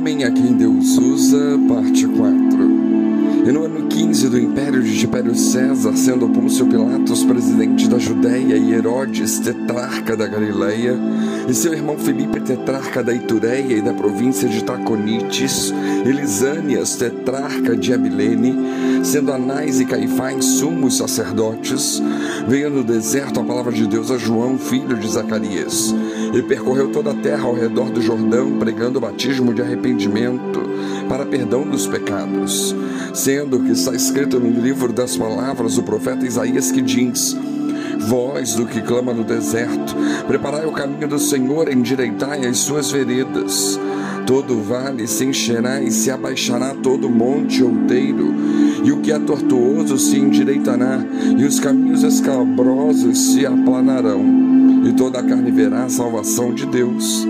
homem a quem Deus usa, parte 4. E no ano 15 do império de Tibério César, sendo Pôncio Pilatos presidente da Judéia e Herodes tetrarca da Galileia, e seu irmão Felipe tetrarca da Itureia e da província de Traconites, e Lisânias tetrarca de Abilene, sendo Anás e Caifás sumos sacerdotes, veio no deserto a palavra de Deus a João, filho de Zacarias, e percorreu toda a terra ao redor do Jordão, pregando o batismo de arrependimento para perdão dos pecados que está escrito no livro das palavras do profeta Isaías que diz: Voz do que clama no deserto, preparai o caminho do Senhor, endireitai as suas veredas. Todo vale se encherá e se abaixará todo monte outeiro, e o que é tortuoso se endireitará, e os caminhos escabrosos se aplanarão, e toda a carne verá a salvação de Deus.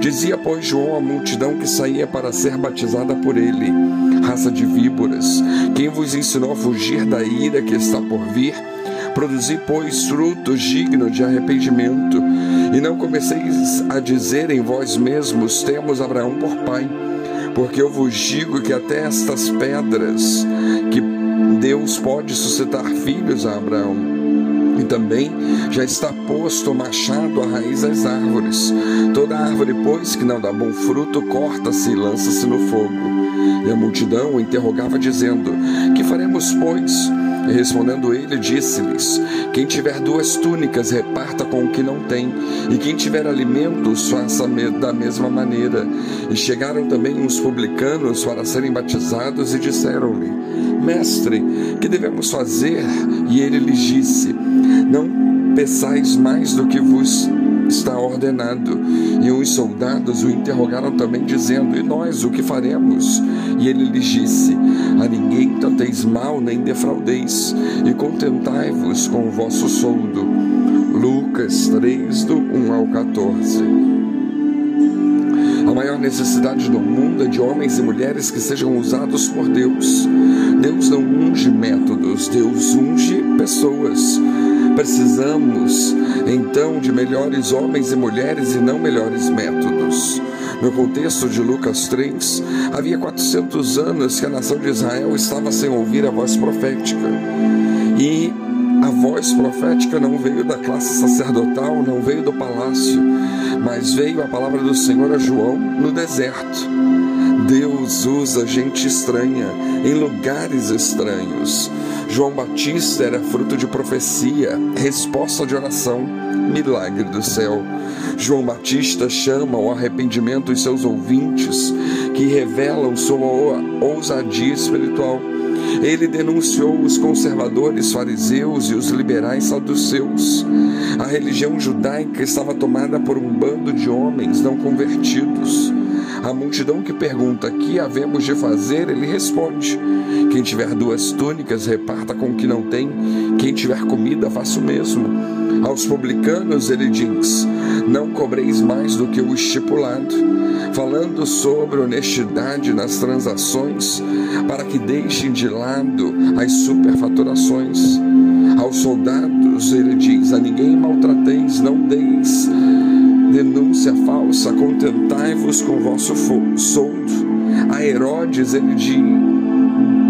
Dizia, pois, João à multidão que saía para ser batizada por ele: Raça de víboras, quem vos ensinou a fugir da ira que está por vir? Produzi, pois, frutos dignos de arrependimento, e não comeceis a dizer em vós mesmos: Temos Abraão por pai. Porque eu vos digo que até estas pedras que Deus pode suscitar filhos a Abraão. Também já está posto o machado à raiz das árvores. Toda árvore, pois, que não dá bom fruto, corta-se e lança-se no fogo. E a multidão o interrogava, dizendo: Que faremos, pois? E respondendo ele, disse-lhes: Quem tiver duas túnicas, reparta com o que não tem, e quem tiver alimentos, faça da mesma maneira. E chegaram também uns publicanos para serem batizados e disseram-lhe: Mestre, que devemos fazer? E ele lhes disse: Não peçais mais do que vos está ordenado. E os soldados o interrogaram também, dizendo: E nós o que faremos? E ele lhes disse: A ninguém tanteis mal, nem defraudeis, e contentai-vos com o vosso soldo. Lucas 3, do 1 ao 14. A maior necessidade do mundo é de homens e mulheres que sejam usados por Deus. Deus não unge métodos, Deus unge pessoas. Precisamos então de melhores homens e mulheres e não melhores métodos. No contexto de Lucas 3, havia 400 anos que a nação de Israel estava sem ouvir a voz profética. E a voz profética não veio da classe sacerdotal, não veio do palácio, mas veio a palavra do Senhor a João no deserto. Deus usa gente estranha em lugares estranhos. João Batista era fruto de profecia, resposta de oração, milagre do céu. João Batista chama ao arrependimento os seus ouvintes, que revelam sua ousadia espiritual. Ele denunciou os conservadores fariseus e os liberais saduceus. A religião judaica estava tomada por um bando de homens não convertidos. A multidão que pergunta: Que havemos de fazer? Ele responde: Quem tiver duas túnicas, reparta com o que não tem. Quem tiver comida, faça o mesmo. Aos publicanos, ele diz: Não cobreis mais do que o estipulado, falando sobre honestidade nas transações, para que deixem de lado as superfaturações. Aos soldados, ele diz: A ninguém maltrateis, não deis denúncia falsa, contentai-vos com vosso soldo. A Herodes ele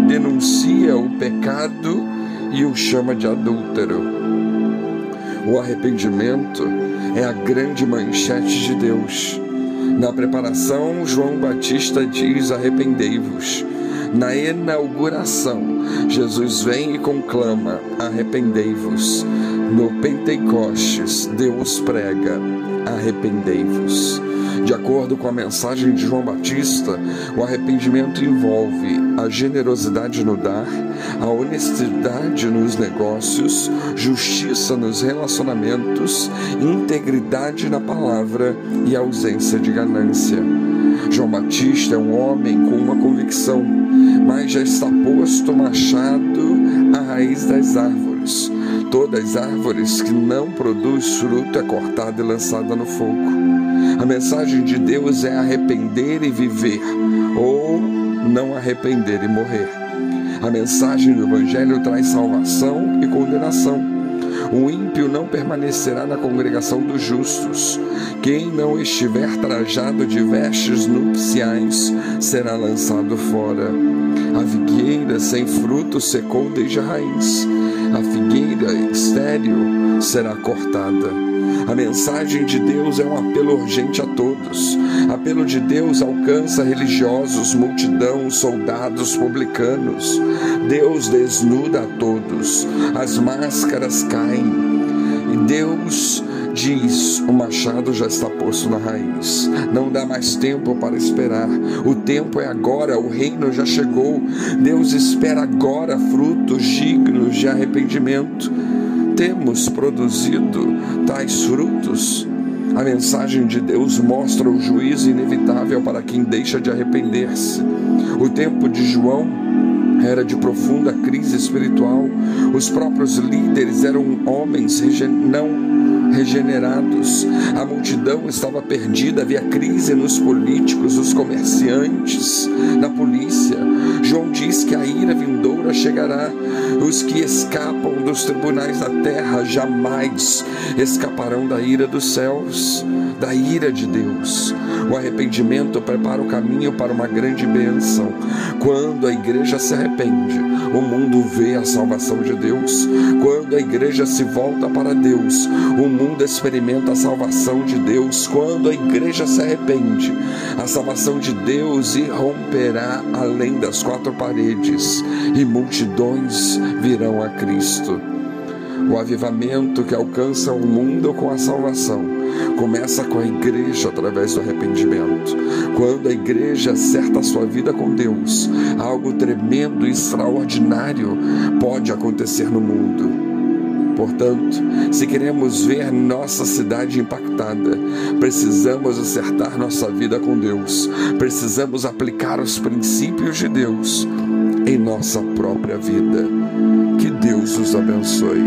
denuncia o pecado e o chama de adúltero. O arrependimento é a grande manchete de Deus. Na preparação, João Batista diz: arrependei-vos. Na inauguração, Jesus vem e conclama: arrependei-vos. No Pentecostes, Deus prega: arrependei-vos. De acordo com a mensagem de João Batista, o arrependimento envolve a generosidade no dar, a honestidade nos negócios, justiça nos relacionamentos, integridade na palavra e ausência de ganância. João Batista é um homem com uma convicção, mas já está posto machado à raiz das árvores Todas as árvores que não produz fruto é cortada e lançada no fogo. A mensagem de Deus é arrepender e viver, ou não arrepender e morrer. A mensagem do Evangelho traz salvação e condenação. O ímpio não permanecerá na congregação dos justos. Quem não estiver trajado de vestes nupciais será lançado fora. A figueira sem fruto secou desde a raiz. A figueira estéril será cortada. A mensagem de Deus é um apelo urgente a todos. Apelo de Deus alcança religiosos, multidão, soldados, publicanos. Deus desnuda a todos. As máscaras caem. E Deus diz: o machado já está posto na raiz. Não dá mais tempo para esperar. O tempo é agora, o reino já chegou. Deus espera agora frutos dignos de arrependimento temos produzido tais frutos, a mensagem de Deus mostra o juízo inevitável para quem deixa de arrepender-se. O tempo de João era de profunda crise espiritual. Os próprios líderes eram homens não regenerados. A multidão estava perdida, havia crise nos políticos, nos comerciantes, na polícia. João diz que a ira chegará. Os que escapam dos tribunais da terra jamais escaparão da ira dos céus, da ira de Deus. O arrependimento prepara o caminho para uma grande bênção. Quando a igreja se arrepende, o mundo vê a salvação de Deus. Quando a igreja se volta para Deus, o mundo experimenta a salvação de Deus. Quando a igreja se arrepende, a salvação de Deus irromperá além das quatro paredes e multidões virão a Cristo. O avivamento que alcança o mundo com a salvação começa com a igreja através do arrependimento. Quando a igreja acerta a sua vida com Deus, algo tremendo e extraordinário pode acontecer no mundo. Portanto, se queremos ver nossa cidade impactada, precisamos acertar nossa vida com Deus, precisamos aplicar os princípios de Deus em nossa própria vida. Que Deus os abençoe.